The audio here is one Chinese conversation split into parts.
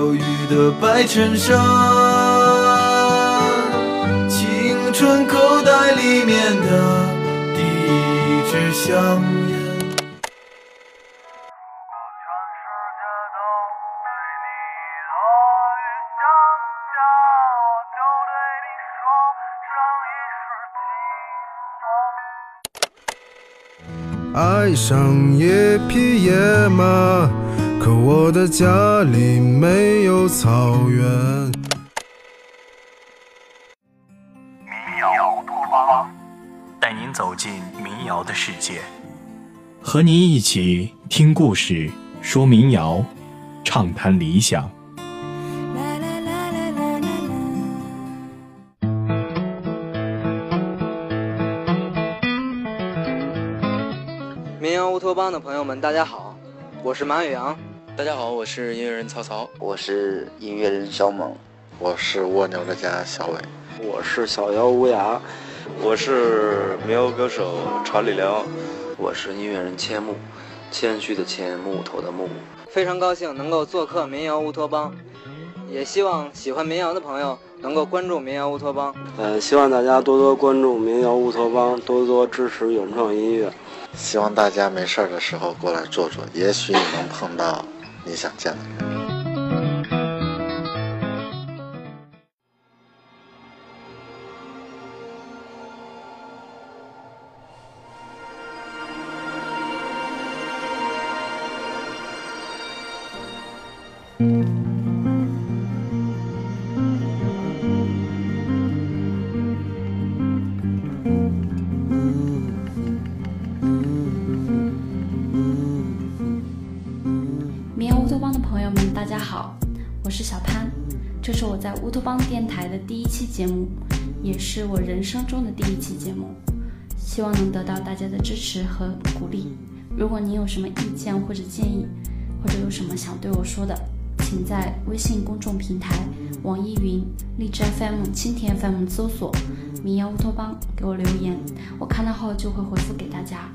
忧郁的白衬衫，青春口袋里面的第一支香烟。爱上一匹野马，可我的家里没有草原。民谣托邦，带您走进民谣的世界，和您一起听故事、说民谣、畅谈理想。民谣乌托邦的朋友们，大家好，我是马宇阳。大家好，我是音乐人曹操，我是音乐人小猛，我是蜗牛的家小伟，我是小姚无涯，我是民谣歌手查理辽，我是音乐人千木，谦虚的谦，木头的木。非常高兴能够做客民谣乌托邦，也希望喜欢民谣的朋友能够关注民谣乌托邦。呃，希望大家多多关注民谣乌托邦，多多支持原创音乐。希望大家没事儿的时候过来坐坐，也许你能碰到你想见的人。在乌托邦电台的第一期节目，也是我人生中的第一期节目，希望能得到大家的支持和鼓励。如果您有什么意见或者建议，或者有什么想对我说的，请在微信公众平台、网易云、荔枝 FM、蜻蜓 FM 搜索“民谣乌托邦”给我留言，我看到后就会回复给大家。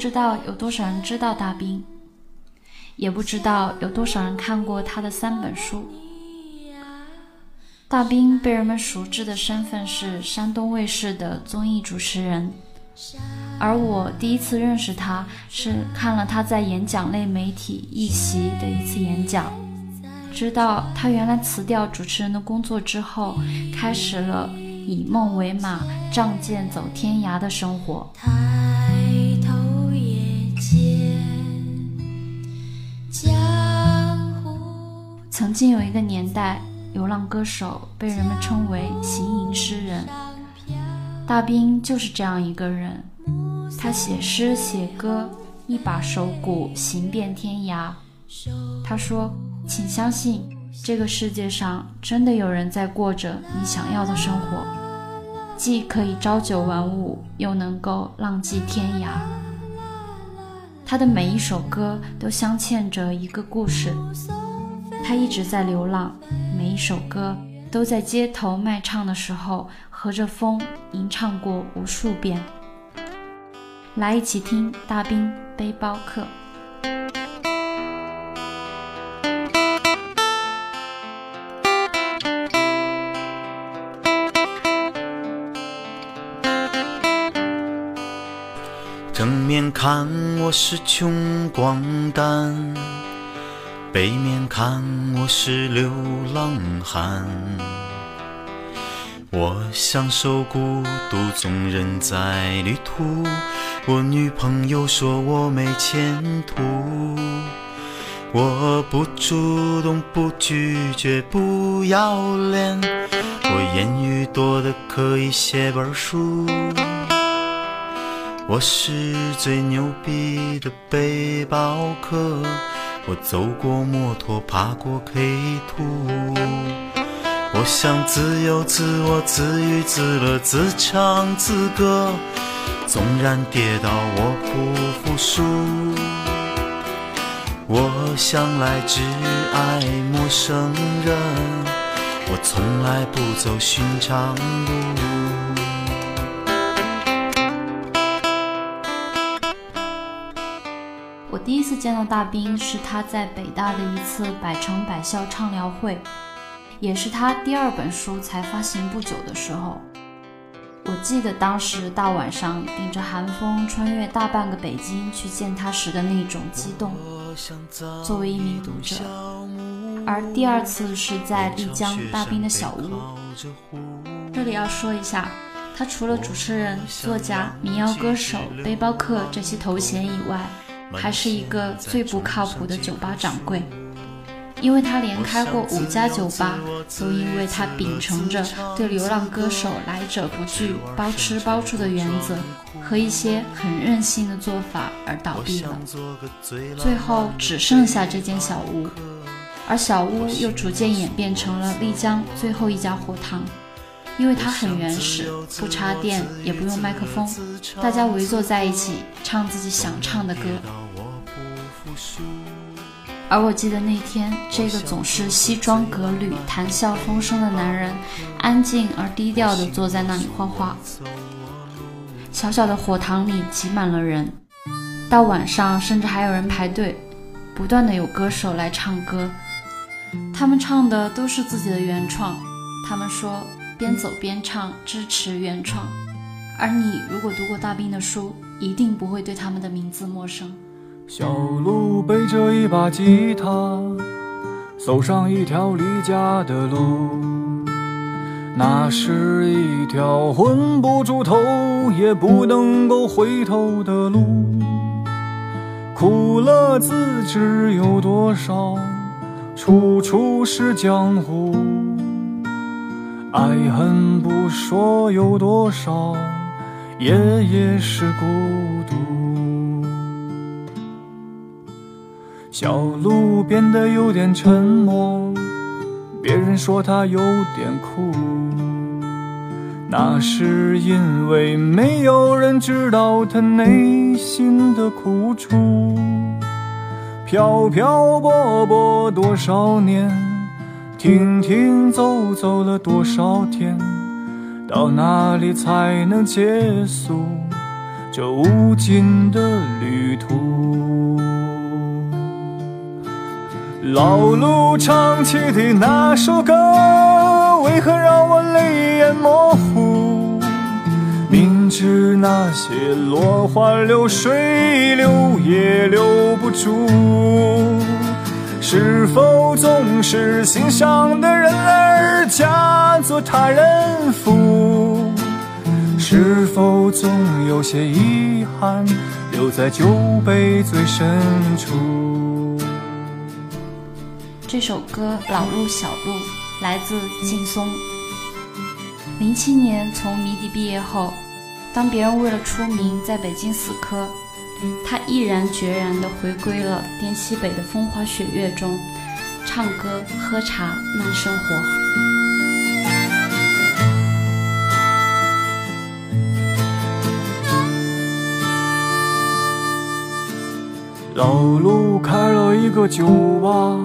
不知道有多少人知道大兵，也不知道有多少人看过他的三本书。大兵被人们熟知的身份是山东卫视的综艺主持人，而我第一次认识他是看了他在演讲类媒体一席的一次演讲，知道他原来辞掉主持人的工作之后，开始了以梦为马、仗剑走天涯的生活。曾经有一个年代，流浪歌手被人们称为行吟诗人。大兵就是这样一个人，他写诗写歌，一把手鼓行遍天涯。他说：“请相信，这个世界上真的有人在过着你想要的生活，既可以朝九晚五，又能够浪迹天涯。”他的每一首歌都镶嵌着一个故事，他一直在流浪，每一首歌都在街头卖唱的时候和着风吟唱过无数遍。来，一起听大兵背包客。正面看我是穷光蛋，背面看我是流浪汉。我享受孤独，纵人在旅途。我女朋友说我没前途。我不主动，不拒绝，不要脸。我言语多的可以写本书。我是最牛逼的背包客，我走过摩托，爬过 K 土。我想自由自我，自娱自乐，自唱自歌。纵然跌倒，我不服输。我向来只爱陌生人，我从来不走寻常路。第一次见到大兵是他在北大的一次百城百校畅聊会，也是他第二本书才发行不久的时候。我记得当时大晚上顶着寒风穿越大半个北京去见他时的那种激动。作为一名读者，而第二次是在丽江大兵的小屋。这里要说一下，他除了主持人、作家、民谣歌手、背包客这些头衔以外，还是一个最不靠谱的酒吧掌柜，因为他连开过五家酒吧，都因为他秉承着对流浪歌手来者不拒、包吃包住的原则和一些很任性的做法而倒闭了。最后只剩下这间小屋，而小屋又逐渐演变成了丽江最后一家火塘，因为它很原始，不插电，也不用麦克风，大家围坐在一起唱自己想唱的歌。而我记得那天，这个总是西装革履、谈笑风生的男人，安静而低调地坐在那里画画。小小的火塘里挤满了人，到晚上甚至还有人排队，不断的有歌手来唱歌，他们唱的都是自己的原创。他们说边走边唱，支持原创。而你如果读过大兵的书，一定不会对他们的名字陌生。小路背着一把吉他，走上一条离家的路。那是一条混不出头，也不能够回头的路。苦乐自知有多少，处处是江湖。爱恨不说有多少，夜夜是孤独。小路变得有点沉默，别人说他有点酷，那是因为没有人知道他内心的苦楚。漂漂泊泊多少年，停停走走了多少天，到哪里才能结束这无尽的旅途？老路唱起的那首歌，为何让我泪眼模糊？明知那些落花流水留也留不住，是否总是心上的人儿嫁作他人妇？是否总有些遗憾留在酒杯最深处？这首歌《老路小路》来自劲松。零七年从迷笛毕业后，当别人为了出名在北京死磕，他毅然决然地回归了滇西北的风花雪月中，唱歌、喝茶、慢生活。老路开了一个酒吧。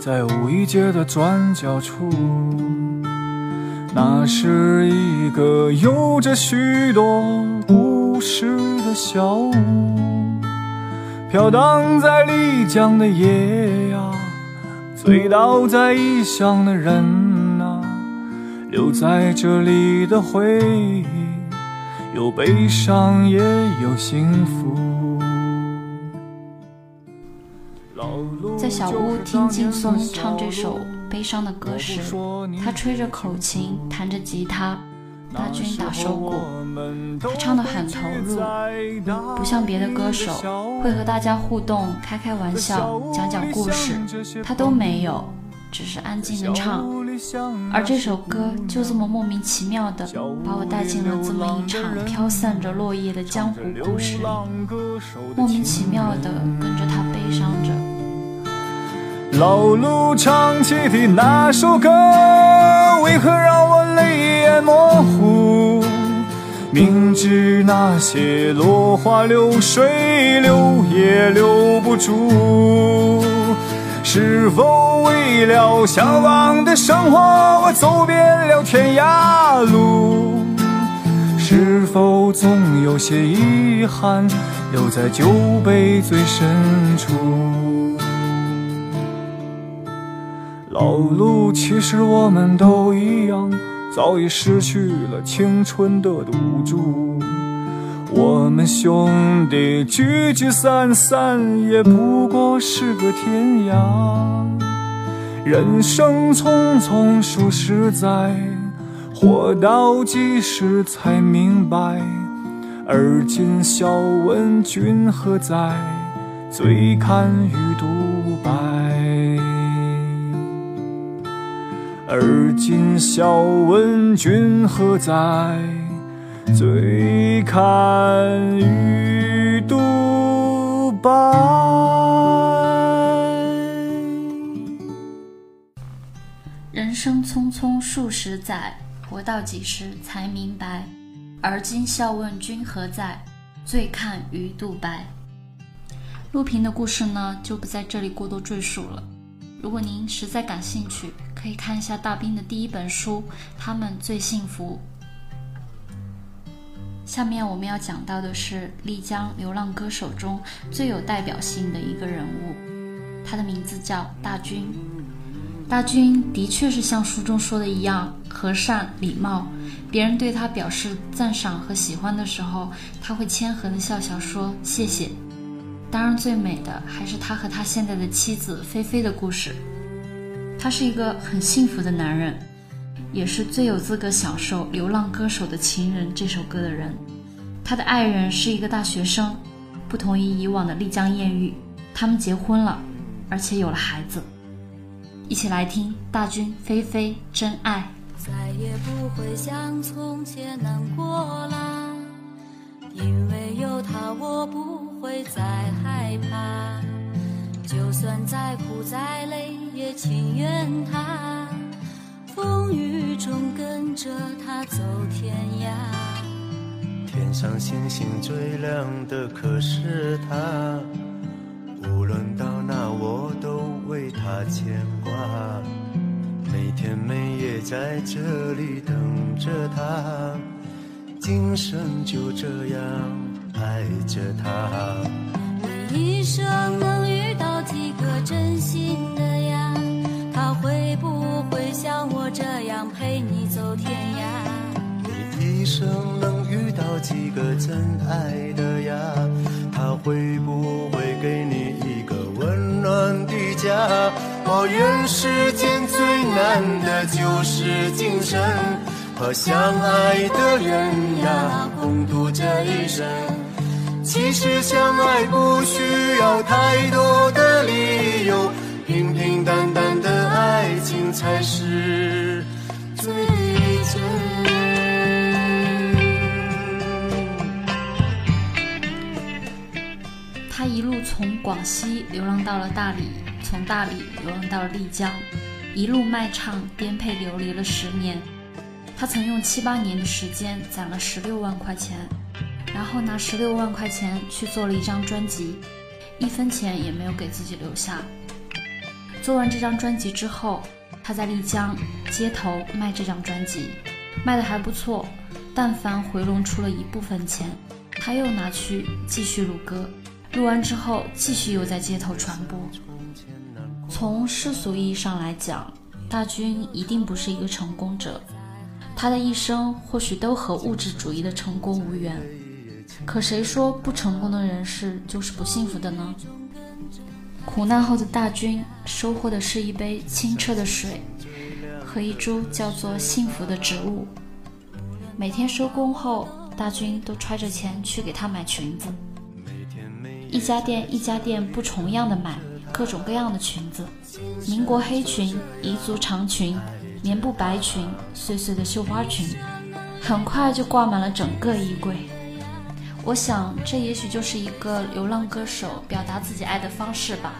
在五一街的转角处，那是一个有着许多故事的小屋。飘荡在丽江的夜呀，醉倒在异乡的人呐，留在这里的回忆，有悲伤也有幸福。在小屋听劲松唱这首悲伤的歌时，他吹着口琴，弹着吉他，大军打手鼓，他唱得很投入，不像别的歌手会和大家互动、开开玩笑、讲讲故事，他都没有，只是安静的唱，而这首歌就这么莫名其妙的把我带进了这么一场飘散着落叶的江湖故事里，莫名其妙的跟着他悲伤着。老路唱起的那首歌，为何让我泪眼模糊？明知那些落花流水留也留不住。是否为了向往的生活，我走遍了天涯路？是否总有些遗憾留在酒杯最深处？老路，其实我们都一样，早已失去了青春的赌注。我们兄弟聚聚散散，也不过是个天涯。人生匆匆数十载，活到几时才明白？而今笑问君何在？醉看雨独白。而今笑问君何在？醉看鱼肚白。人生匆匆数十载，活到几时才明白？而今笑问君何在？醉看鱼肚白。陆平的故事呢，就不在这里过多赘述了。如果您实在感兴趣，可以看一下大兵的第一本书《他们最幸福》。下面我们要讲到的是丽江流浪歌手中最有代表性的一个人物，他的名字叫大军。大军的确是像书中说的一样和善礼貌，别人对他表示赞赏和喜欢的时候，他会谦和的笑笑说谢谢。当然，最美的还是他和他现在的妻子菲菲的故事。他是一个很幸福的男人。也是最有资格享受《流浪歌手的情人》这首歌的人。他的爱人是一个大学生，不同于以往的丽江艳遇，他们结婚了，而且有了孩子。一起来听大军菲菲真爱。再也不会像从前难过了，因为有他，我不会再害怕。就算再苦再累，也情愿他。风雨中跟着他走天涯，天上星星最亮的可是他，无论到哪我都为他牵挂，每天每夜在这里等着他，今生就这样爱着他。你一生能遇到几个真心陪你走天涯？你一生能遇到几个真爱的呀？他会不会给你一个温暖的家？抱怨世间最难的就是今生和相爱的人呀，共度这一生。其实相爱不需要太多的理由。平平淡淡的爱情才是从广西流浪到了大理，从大理流浪到了丽江，一路卖唱颠沛流离了十年。他曾用七八年的时间攒了十六万块钱，然后拿十六万块钱去做了一张专辑，一分钱也没有给自己留下。做完这张专辑之后，他在丽江街头卖这张专辑，卖的还不错。但凡回笼出了一部分钱，他又拿去继续录歌，录完之后继续又在街头传播。从世俗意义上来讲，大军一定不是一个成功者，他的一生或许都和物质主义的成功无缘。可谁说不成功的人士就是不幸福的呢？苦难后的大军收获的是一杯清澈的水和一株叫做幸福的植物。每天收工后，大军都揣着钱去给他买裙子。一家店一家店不重样的买各种各样的裙子：民国黑裙、彝族长裙、棉布白裙、碎碎的绣花裙，很快就挂满了整个衣柜。我想，这也许就是一个流浪歌手表达自己爱的方式吧。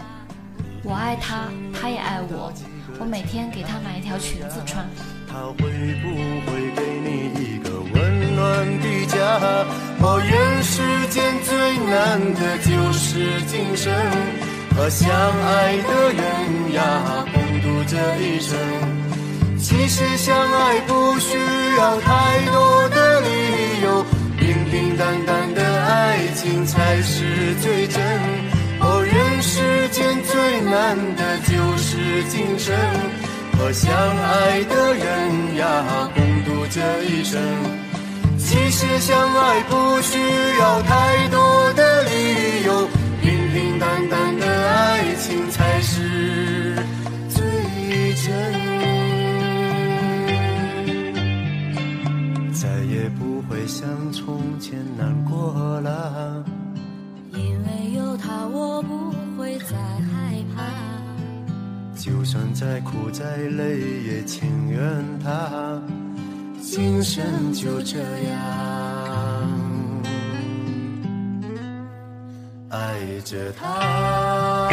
我爱他，他也爱我。我每天给他买一条裙子穿。他会不会给你一个温暖的家？哦，人世间最难的就是今生，和相爱的人呀，共度这一生。其实相爱不需要太多的理由，平平淡淡的爱情才是最真。哦，人世间最难的就是今生。和相爱的人呀，共度这一生。其实相爱不需要太多的理由，平平淡淡的爱情才是最真。再也不会像从前难过了，因为有他，我不会再害怕。就算再苦再累，也情愿他今生就这样爱着他。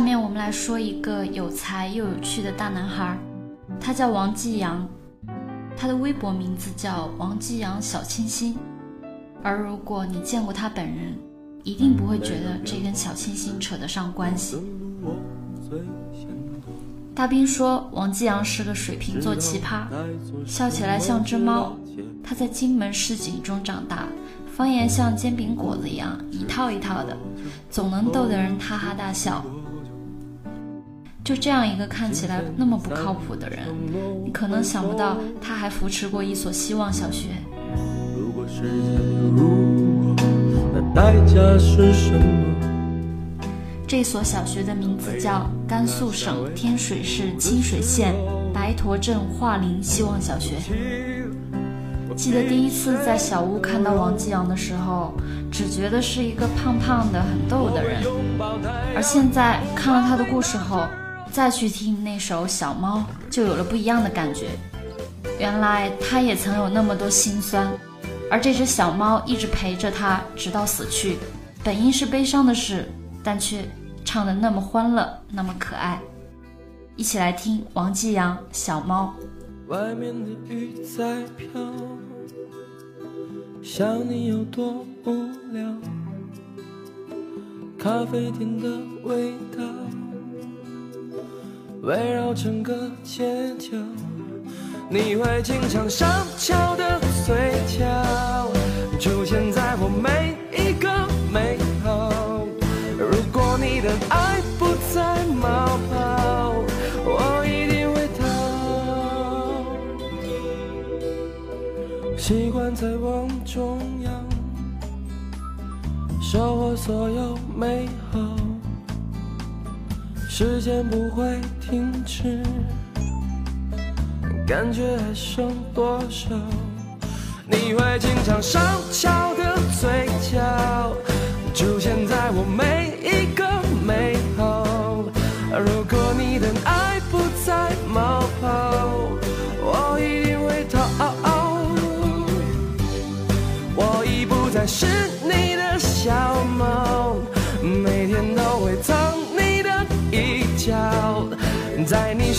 下面我们来说一个有才又有趣的大男孩，他叫王继阳，他的微博名字叫王继阳小清新。而如果你见过他本人，一定不会觉得这跟小清新扯得上关系。大兵说，王继阳是个水瓶座奇葩，笑起来像只猫。他在荆门市井中长大，方言像煎饼果子一样一套一套的，总能逗得人哈哈大笑。就这样一个看起来那么不靠谱的人，你可能想不到他还扶持过一所希望小学。这所小学的名字叫甘肃省天水市清水县白驼镇桦林希望小学。记得第一次在小屋看到王继阳的时候，只觉得是一个胖胖的、很逗的人，而现在看了他的故事后。再去听那首《小猫》，就有了不一样的感觉。原来他也曾有那么多心酸，而这只小猫一直陪着他，直到死去。本应是悲伤的事，但却唱得那么欢乐，那么可爱。一起来听王继阳《小猫》。外面的雨在飘，想你有多无聊。咖啡店的味道。围绕整个街角，你会经常上翘的嘴角，出现在我每一个美好。如果你的爱不再冒泡，我一定会逃。习惯在往中央，收获所有美好。时间不会停止，感觉还剩多少？你会经常上翘的嘴角，出现在我每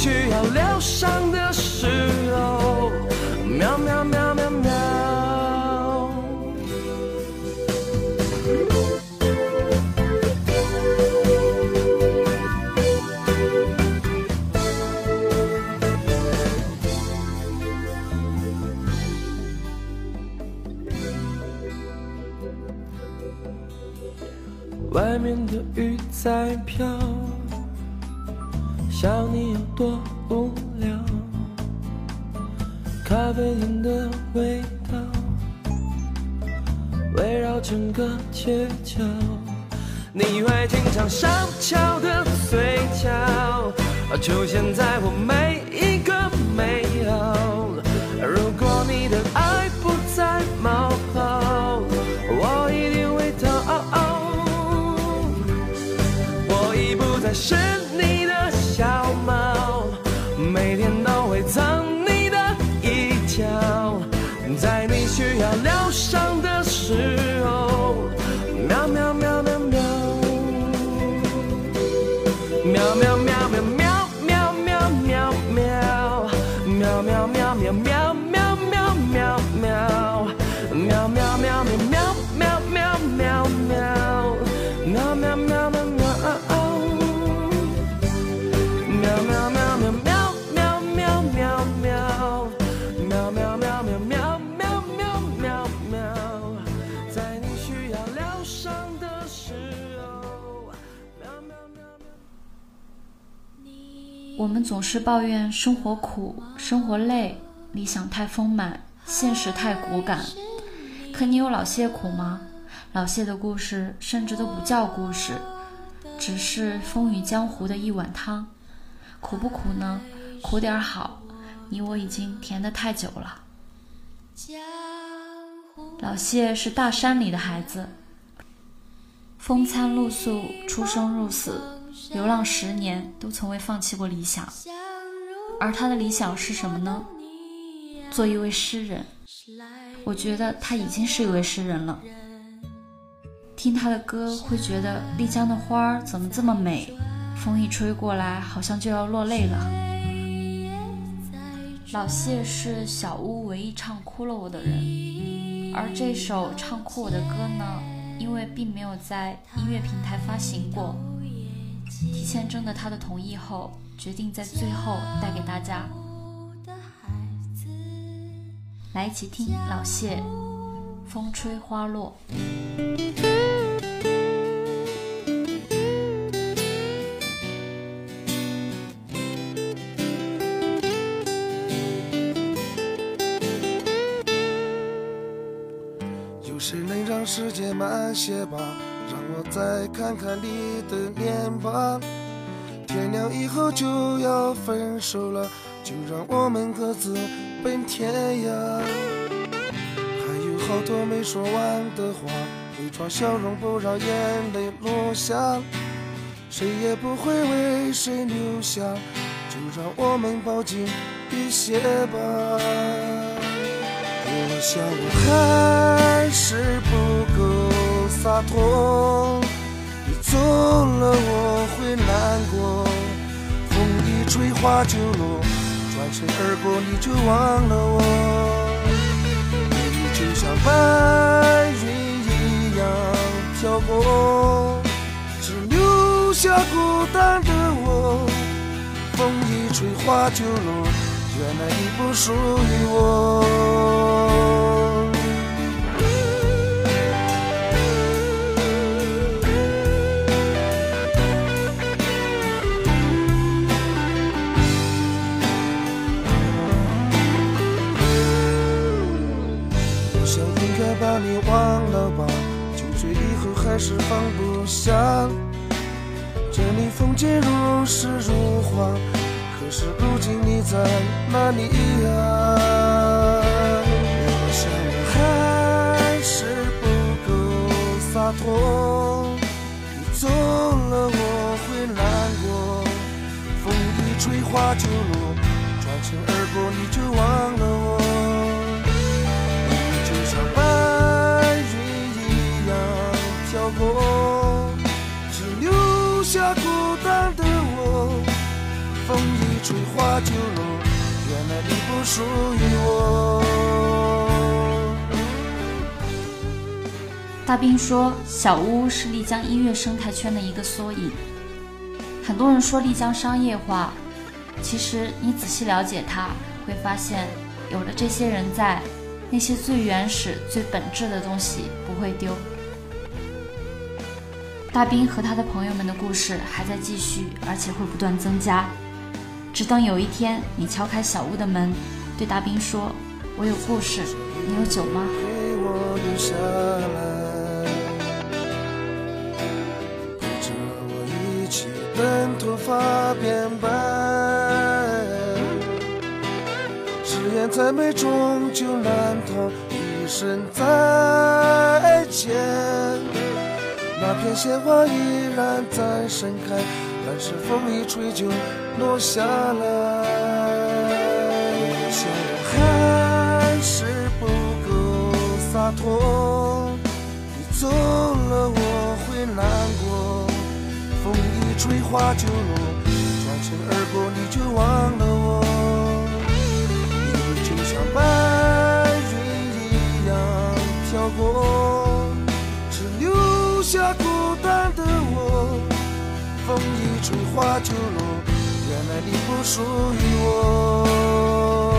需要疗伤的时候喵喵喵喵喵。外面的雨在飘。想你有多无聊。咖啡店的味道围绕整个街角，你会经常上翘的嘴角出现在我每总是抱怨生活苦、生活累、理想太丰满、现实太骨感。可你有老谢苦吗？老谢的故事甚至都不叫故事，只是风雨江湖的一碗汤。苦不苦呢？苦点好，你我已经甜得太久了。老谢是大山里的孩子，风餐露宿，出生入死。流浪十年都从未放弃过理想，而他的理想是什么呢？做一位诗人。我觉得他已经是一位诗人了。听他的歌，会觉得丽江的花儿怎么这么美？风一吹过来，好像就要落泪了。老谢是小屋唯一唱哭了我的人，而这首唱哭我的歌呢，因为并没有在音乐平台发行过。提前征得他的同意后，决定在最后带给大家。来一起听老谢《风吹花落》。有谁能让时间慢些吧？再看看你的脸吧。天亮以后就要分手了，就让我们各自奔天涯。还有好多没说完的话，伪装笑容不让眼泪落下。谁也不会为谁留下，就让我们抱紧一些吧。我想我还。洒脱，你走了我会难过。风一吹花就落，转身而过你就忘了我。你就像白云一样飘过，只留下孤单的我。风一吹花就落，原来你不属于我。还是放不下。这里风景如诗如画，可是如今你在哪里呀？我想还是不够洒脱。你走了我会难过，风一吹花就落，转身而过你就忘了我。下孤单的我。风一吹花就落，原来你不属于我。大兵说：“小屋是丽江音乐生态圈的一个缩影。很多人说丽江商业化，其实你仔细了解它，会发现有了这些人在，那些最原始、最本质的东西不会丢。”大兵和他的朋友们的故事还在继续，而且会不断增加。只等有一天，你敲开小屋的门，对大兵说：“我有故事，你有酒吗？”等头发变白，誓言再美终究难逃一声再见。那片鲜花依然在盛开，但是风一吹就落下来。想我还是不够洒脱，你走了我会难过。风一吹花就落，转身而过你就忘了我。你就像白云一样飘过，下孤单的我。风一吹花就落，原来你不属于我。